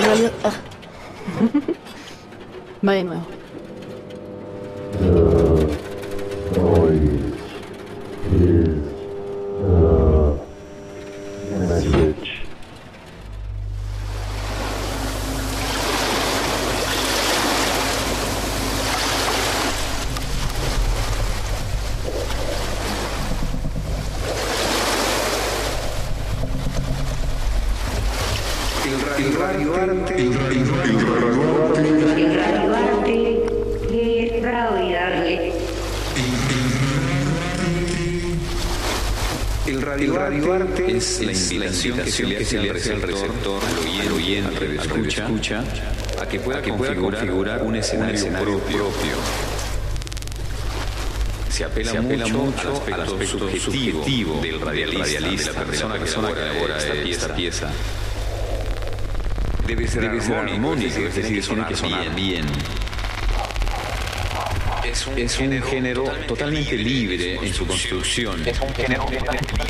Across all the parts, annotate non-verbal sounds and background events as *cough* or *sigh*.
en realidad. ah. Va invitación que se le hace al receptor, al oyente, al escucha, a que pueda, configurar, un escenario, propio. Se apela, mucho, al aspecto, subjetivo, del radialista, de la persona, que elabora esta pieza. Debe ser, armónico, es decir, tiene que sonar bien. Es un, género totalmente libre en su construcción. Es un género totalmente libre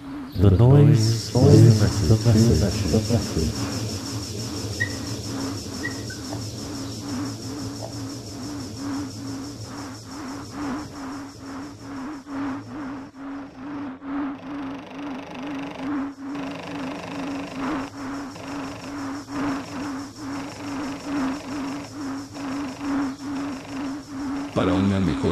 do 2 dois, 16.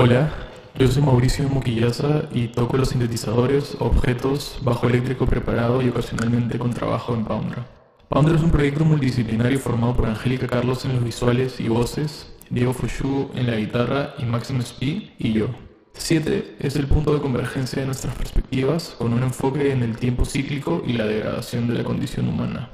Hola, yo soy Mauricio Muquillaza y toco los sintetizadores, objetos, bajo eléctrico preparado y ocasionalmente con trabajo en Poundra. Poundra es un proyecto multidisciplinario formado por Angélica Carlos en los visuales y voces, Diego Fushu en la guitarra y Maxim Spee y yo. 7 es el punto de convergencia de nuestras perspectivas con un enfoque en el tiempo cíclico y la degradación de la condición humana.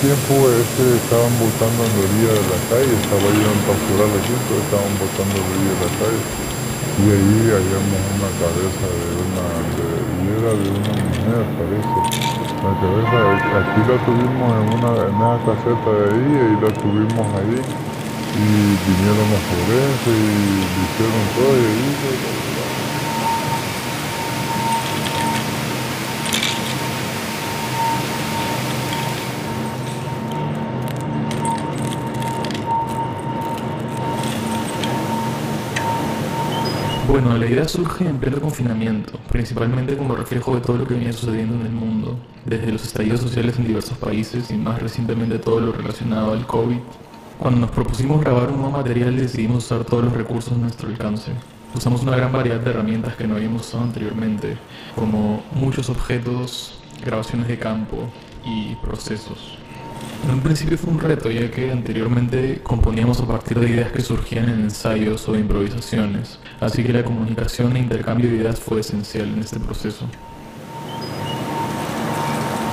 Tiempo este, estaban botando en la orilla de la calle, estaba yendo a capturar la gente, estaban botando en la orilla de la calle. Y ahí hallamos una cabeza de una, de, y de una mujer parece. La cabeza, aquí la tuvimos en una, en una caseta de ahí, y la tuvimos ahí. Y vinieron los forenses y hicieron todo y ahí... Bueno, la idea surge en pleno confinamiento, principalmente como reflejo de todo lo que venía sucediendo en el mundo, desde los estallidos sociales en diversos países y más recientemente todo lo relacionado al COVID. Cuando nos propusimos grabar un nuevo material decidimos usar todos los recursos a nuestro alcance. Usamos una gran variedad de herramientas que no habíamos usado anteriormente, como muchos objetos, grabaciones de campo y procesos. En un principio fue un reto, ya que anteriormente componíamos a partir de ideas que surgían en ensayos o improvisaciones, así que la comunicación e intercambio de ideas fue esencial en este proceso.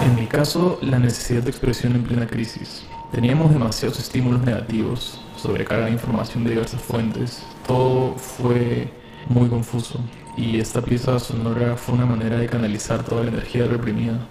En mi caso, la necesidad de expresión en plena crisis. Teníamos demasiados estímulos negativos, sobrecarga de información de diversas fuentes, todo fue muy confuso y esta pieza sonora fue una manera de canalizar toda la energía reprimida.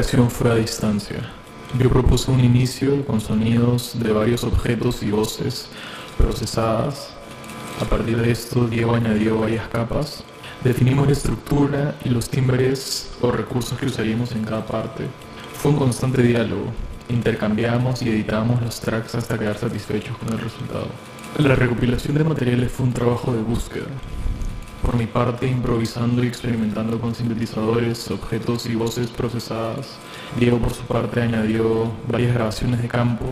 Creación fue a distancia. Yo propuse un inicio con sonidos de varios objetos y voces procesadas. A partir de esto, Diego añadió varias capas. Definimos la estructura y los timbres o recursos que usaríamos en cada parte. Fue un constante diálogo. Intercambiamos y editamos los tracks hasta quedar satisfechos con el resultado. La recopilación de materiales fue un trabajo de búsqueda. Por mi parte, improvisando y experimentando con sintetizadores, objetos y voces procesadas. Diego, por su parte, añadió varias grabaciones de campo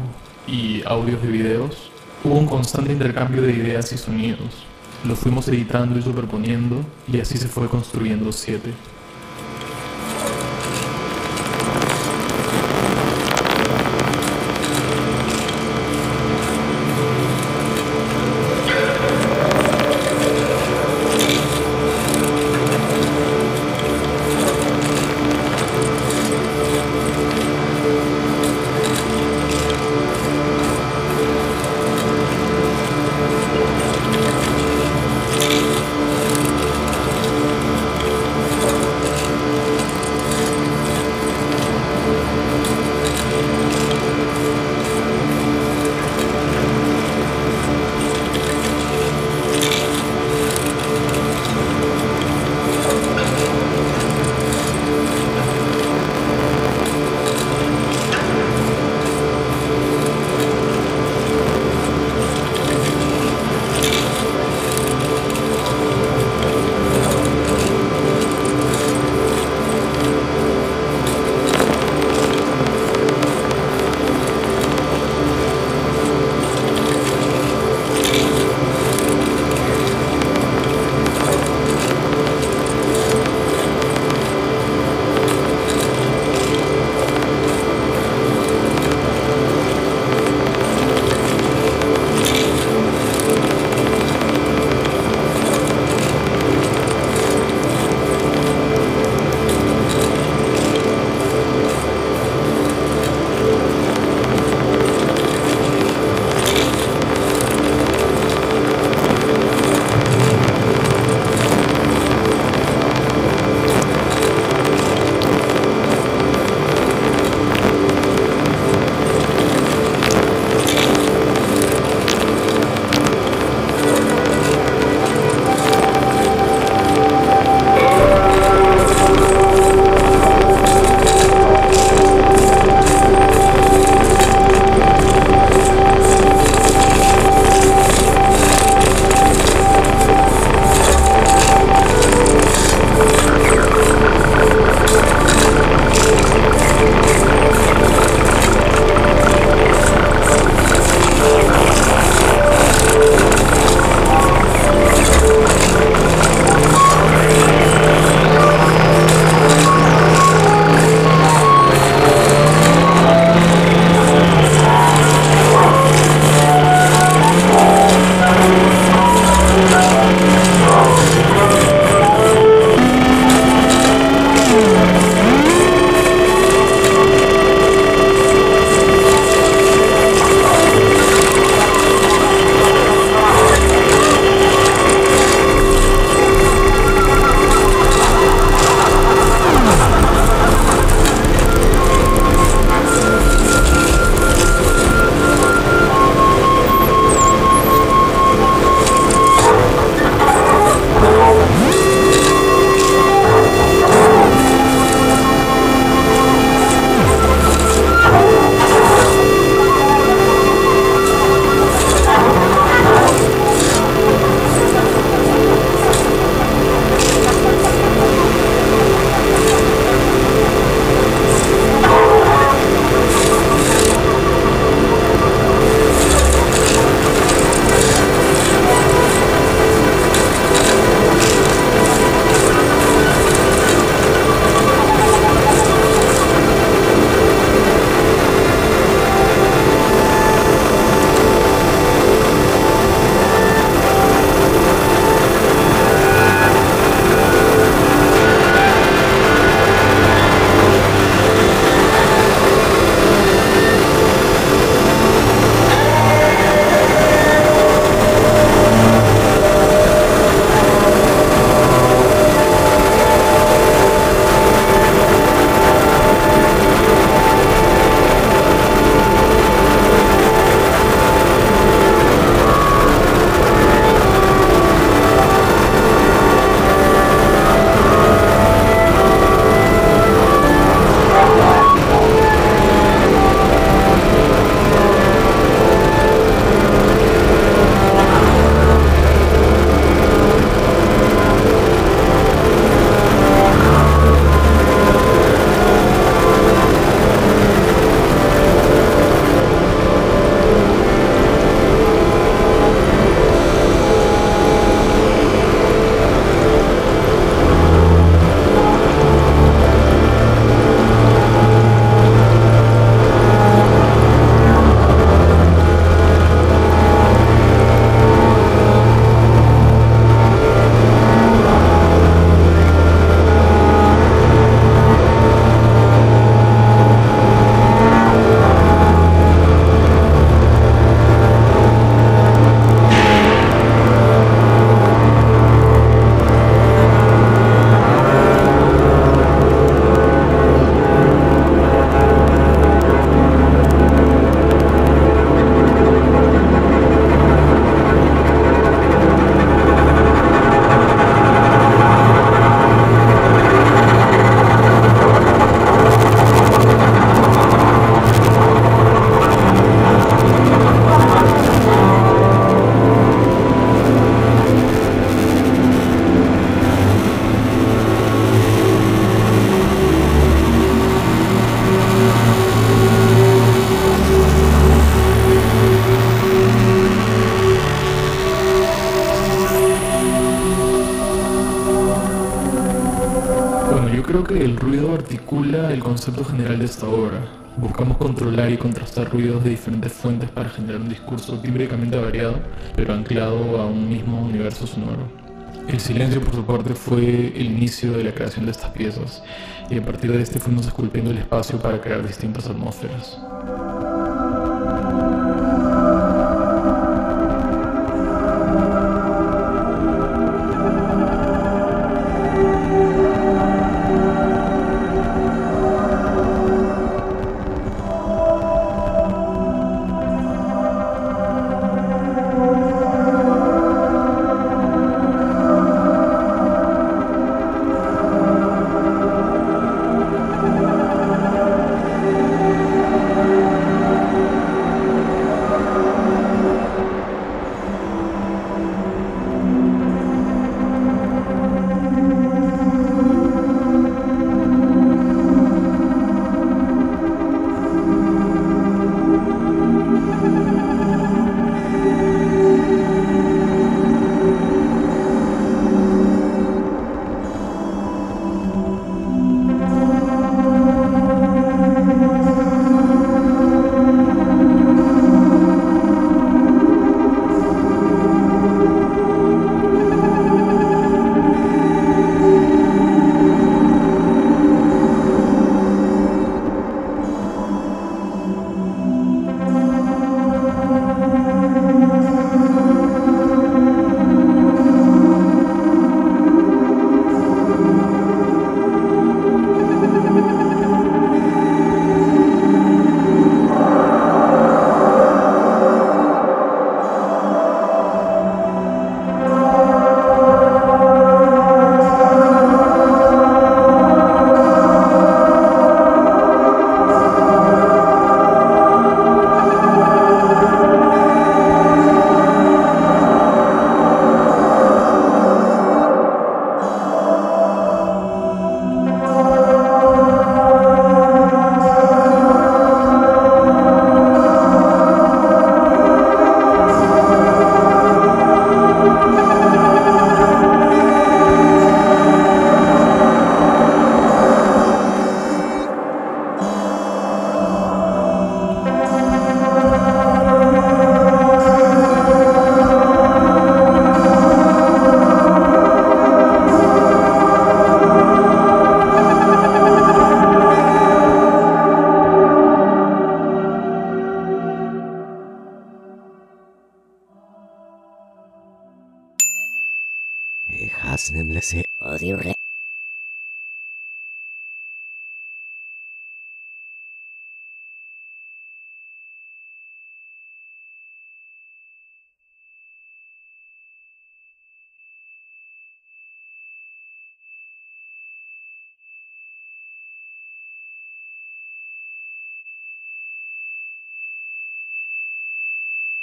y audios de videos. Hubo un constante intercambio de ideas y sonidos. Los fuimos editando y superponiendo, y así se fue construyendo 7. Concepto general de esta obra. Buscamos controlar y contrastar ruidos de diferentes fuentes para generar un discurso tímbricamente variado, pero anclado a un mismo universo sonoro. El silencio, por su parte, fue el inicio de la creación de estas piezas, y a partir de este fuimos esculpiendo el espacio para crear distintas atmósferas.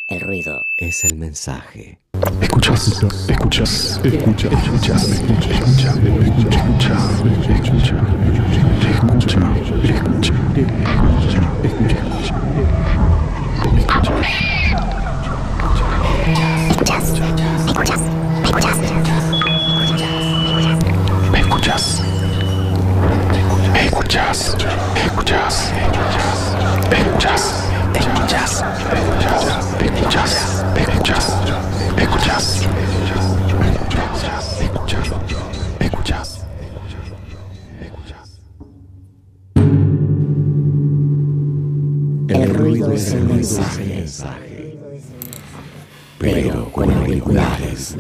El ruido es el mensaje. Escuchas, escuchas, escuchas, escuchas, escuchas, escucha, escucha, escucha, escucha, escucha, escuchas, escuchas, escuchas, escuchas, escuchas, escuchas, escuchas, escuchas, escuchas, El ruido es el mensaje. Pero con auriculares.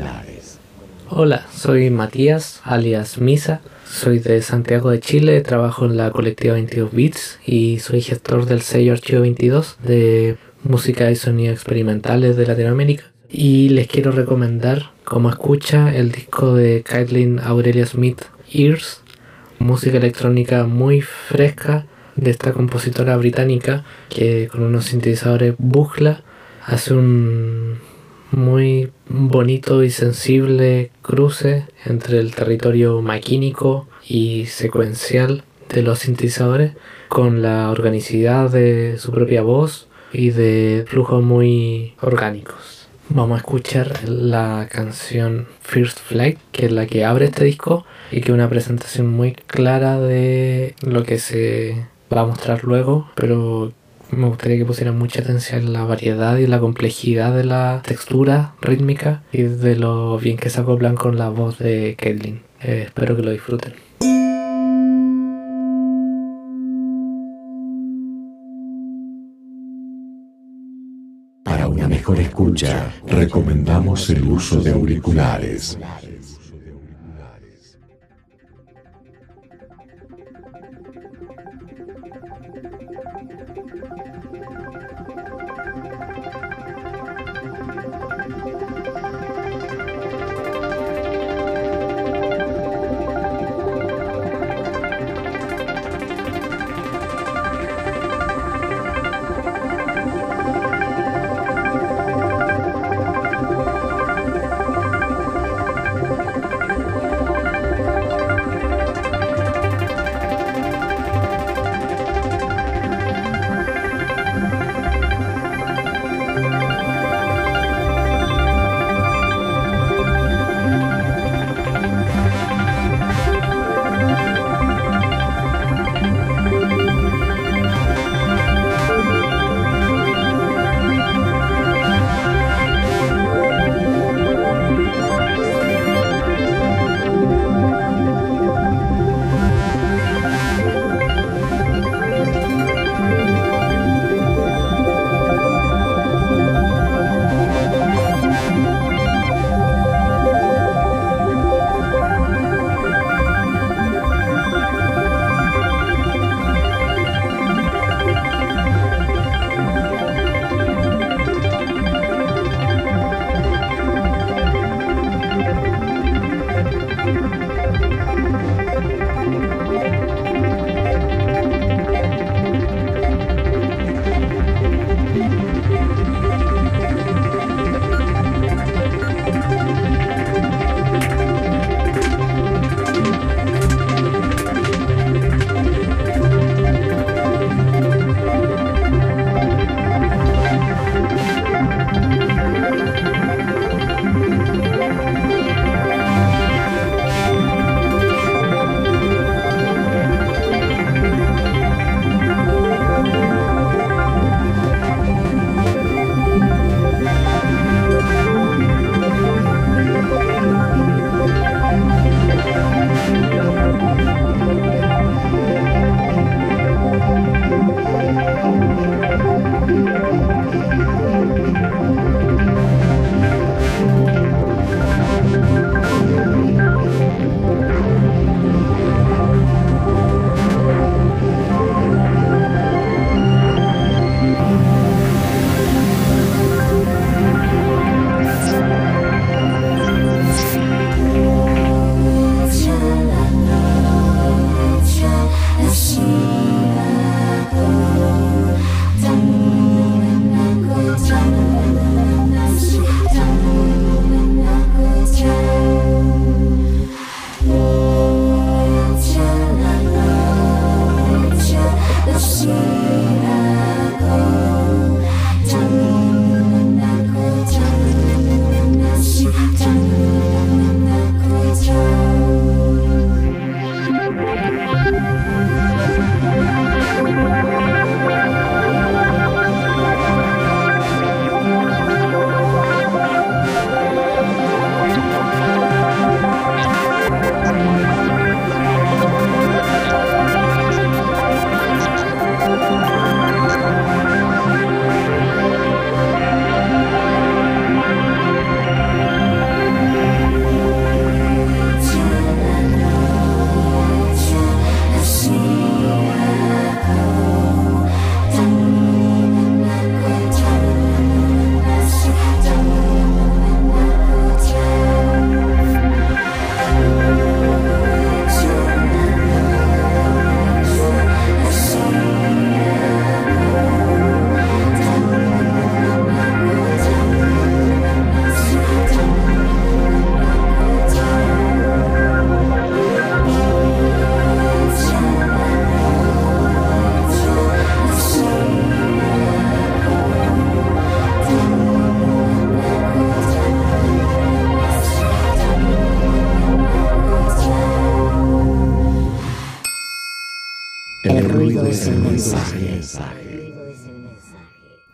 Hola, soy Matías, alias Misa. Soy de Santiago de Chile, trabajo en la colectiva 22 Beats y soy gestor del sello Archivo 22 de música y sonido experimentales de Latinoamérica. Y les quiero recomendar, como escucha, el disco de Caitlin Aurelia Smith, Ears, música electrónica muy fresca de esta compositora británica que con unos sintetizadores Bugla hace un muy bonito y sensible cruce entre el territorio maquínico y secuencial de los sintetizadores con la organicidad de su propia voz y de flujos muy orgánicos. Vamos a escuchar la canción First Flight, que es la que abre este disco y que es una presentación muy clara de lo que se va a mostrar luego, pero me gustaría que pusieran mucha atención en la variedad y la complejidad de la textura rítmica y de lo bien que se acoplan con la voz de Caitlyn. Eh, espero que lo disfruten. Mejor escucha, recomendamos el uso de auriculares.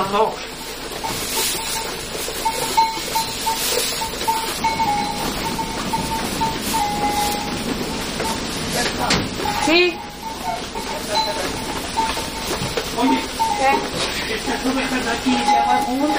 mañana otros dos. Sí. Oye, ¿Qué? estas ovejas de aquí de abajo, ¿dónde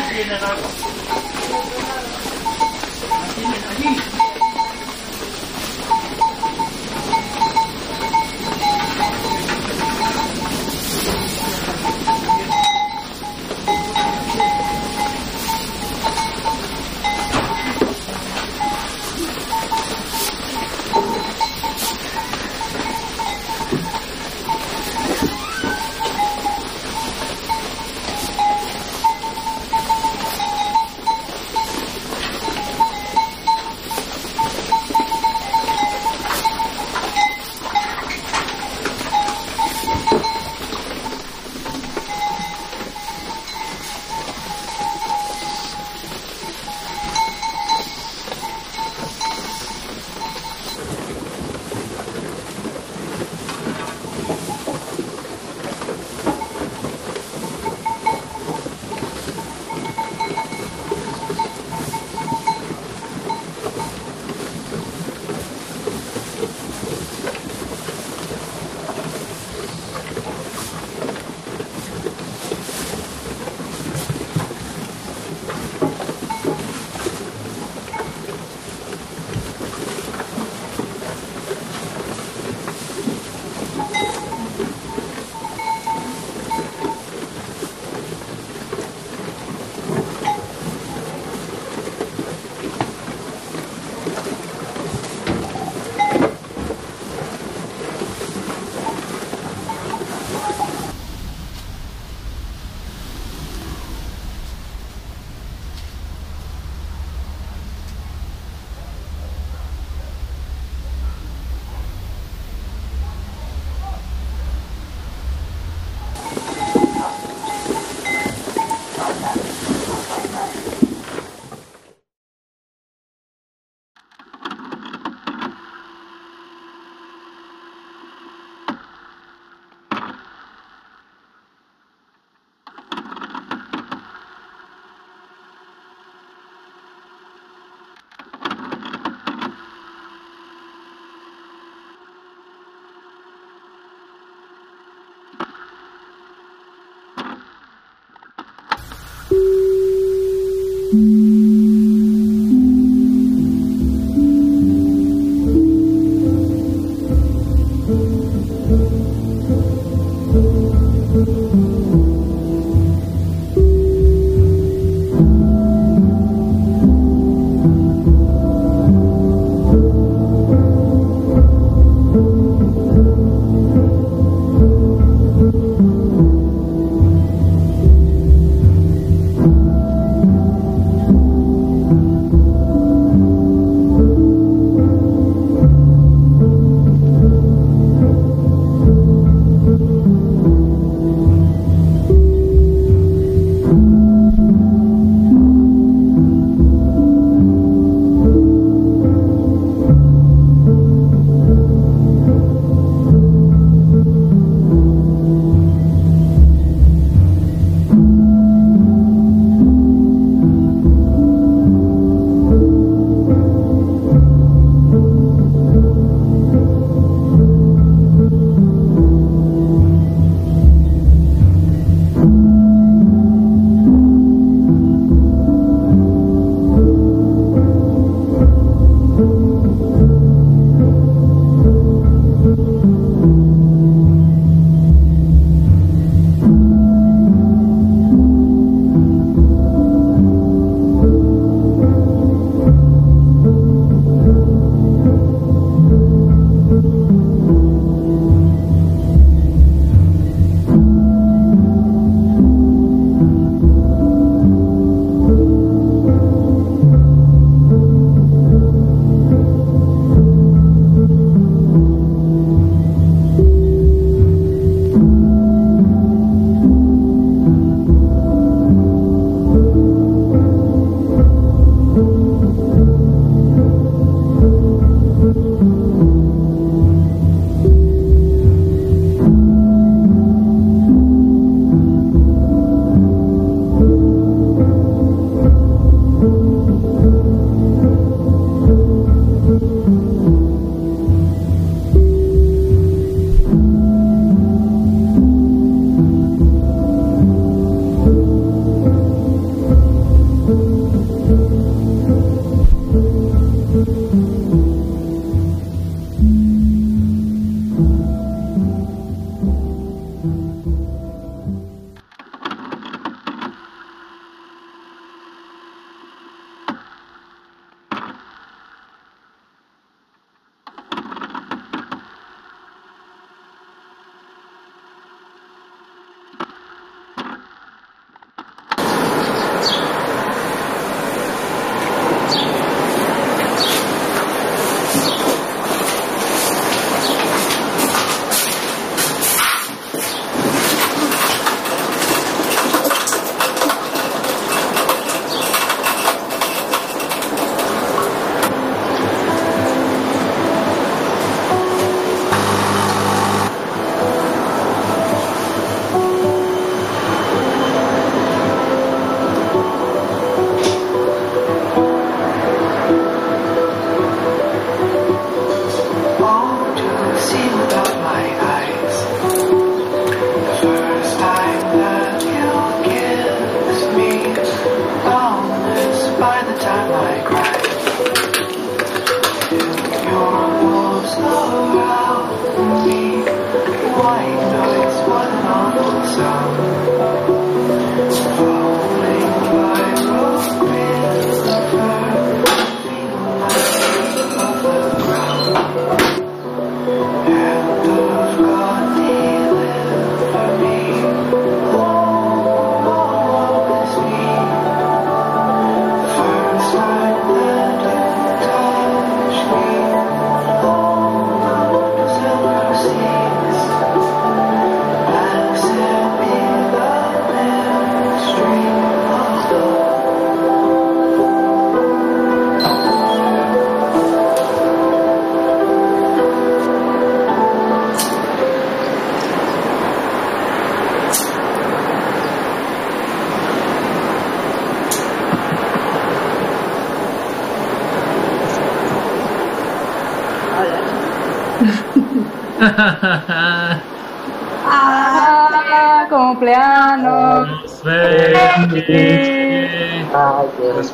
Ah, cumpleaños. Feliz.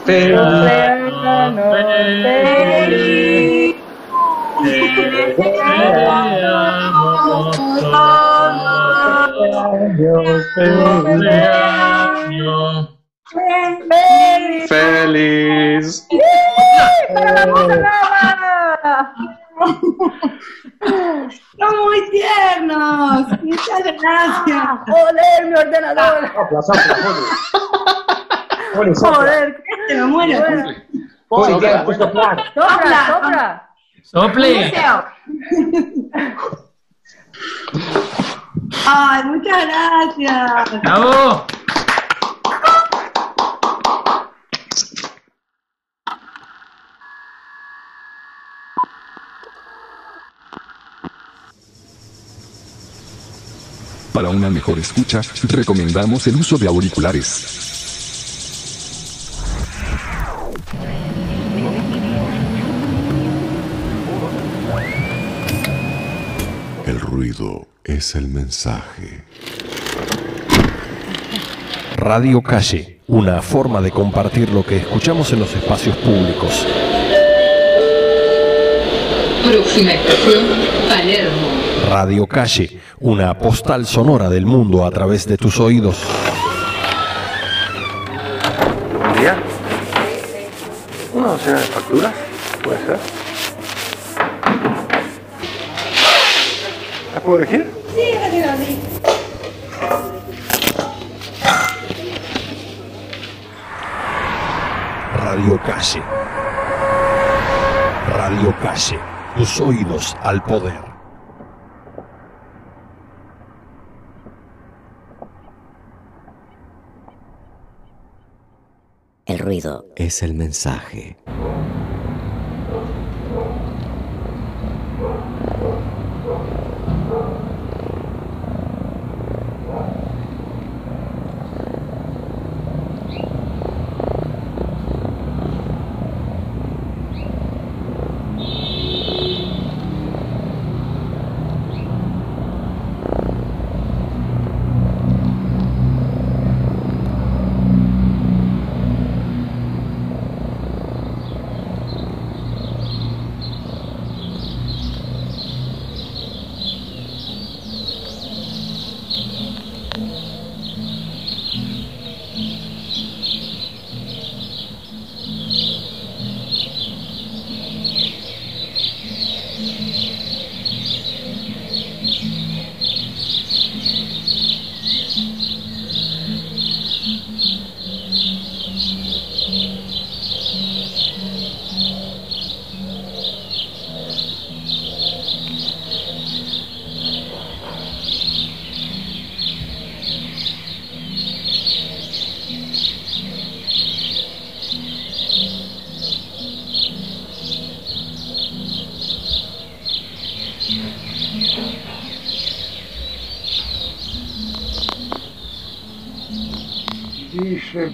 Cumpleaños feliz. Feliz. *laughs* Son muy tiernos. Muchas gracias. Joder, mi ordenador. Sopla, sopla, sopla. Joder, que me muero. Soplar. Sopla, sopla. Sople. *laughs* Ay, muchas gracias. Bravo. Para una mejor escucha, recomendamos el uso de auriculares. El ruido es el mensaje. Radio Calle, una forma de compartir lo que escuchamos en los espacios públicos. Próxima estación, Palermo. Radio Calle, una postal sonora del mundo a través de tus oídos. Buen día. ¿Una docena de facturas? ¿Puede ser? ¿Las puedo elegir? Sí, gracias. sí. Radio Calle. Radio Calle, tus oídos al poder. Es el mensaje.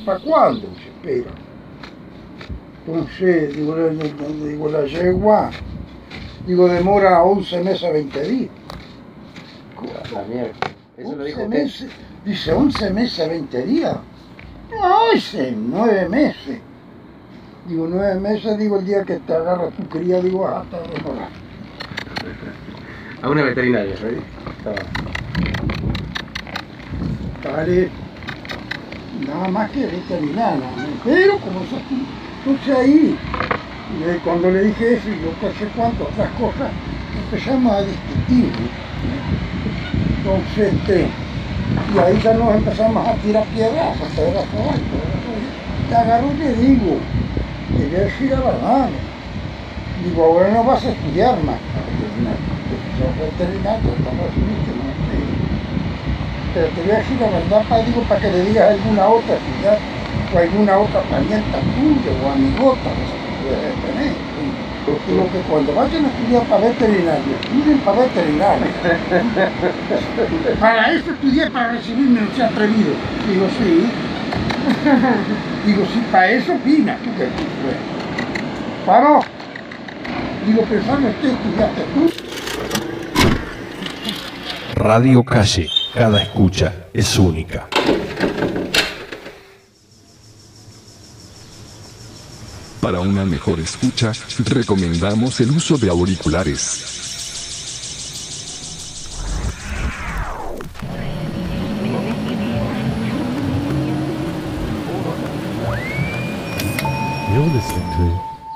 ¿Para cuándo? Dice, espera. Entonces, digo, digo, la yegua, digo, demora 11 meses a 20 días. La mierda. Eso lo dijo 11 meses, dice, 11 meses a 20 días. No, dice, 9 meses. Digo, nueve meses, digo, el día que te agarra tu cría, digo, ah, hasta demorar. A una veterinaria, ¿sí? Vale, nada más que veterinaria. Pero como eso, entonces ahí, cuando le dije eso y yo qué sé cuánto, otras cosas, empezamos a discutir. ¿no? Entonces, este, y ahí ya nos empezamos a tirar piedras, a piedras Te agarro y te digo, te voy a decir la verdad. Digo, ahora no vas a estudiar más. Sos veterinario, estamos no. Pero te voy a decir la verdad, pa, digo, para que le digas a alguna otra ciudad o alguna otra parienta tuya o amigota que puedes tener. Digo que cuando vayan a estudiar para veterinario, estudien para veterinario. *laughs* para eso estudié, para recibirme, no se atrevido. Digo, sí. Digo, sí, para eso opina, tú pues. Digo, pensando que estudiaste tú. Radio Calle, cada escucha es única. Para una mejor escucha, recomendamos el uso de auriculares. You're listening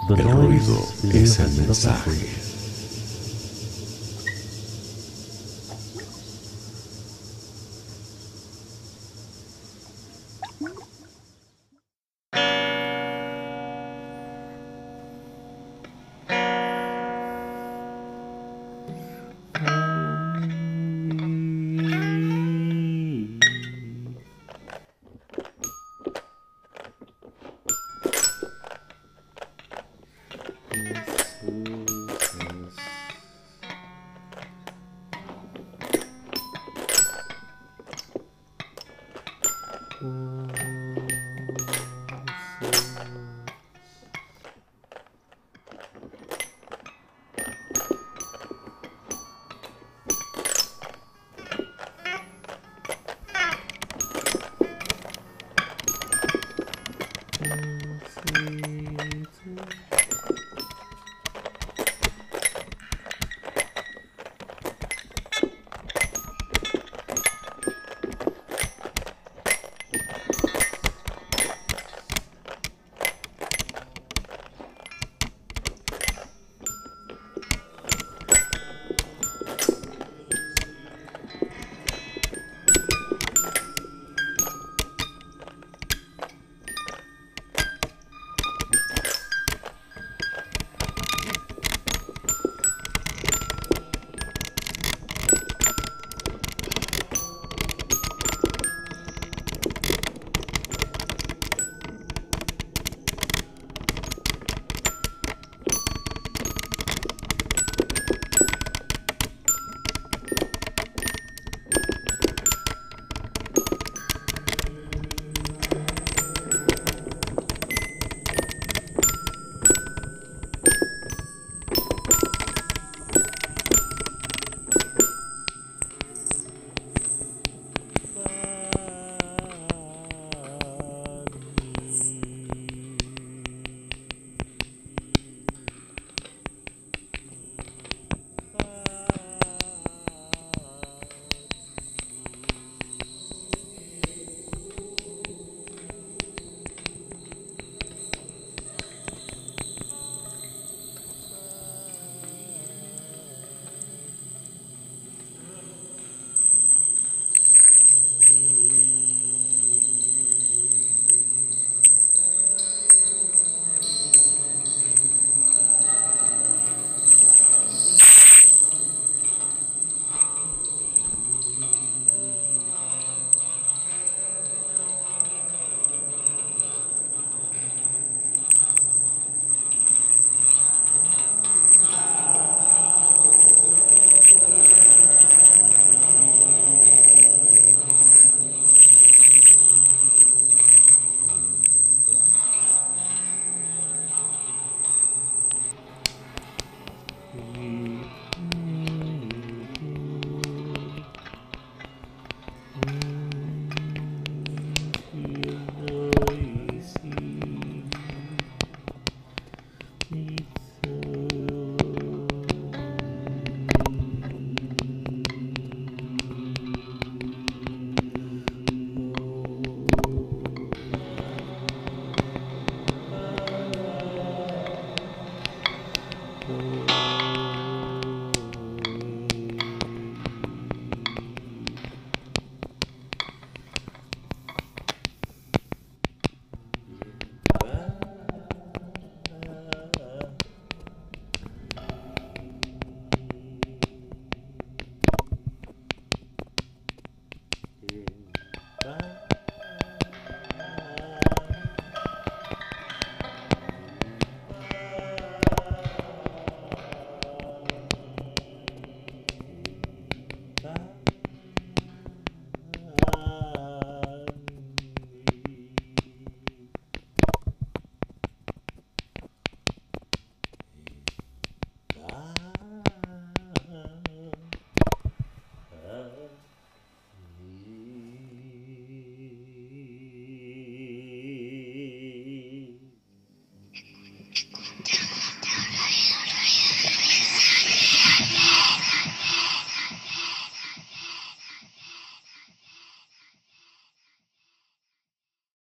to The El Noise ruido is es el mensaje.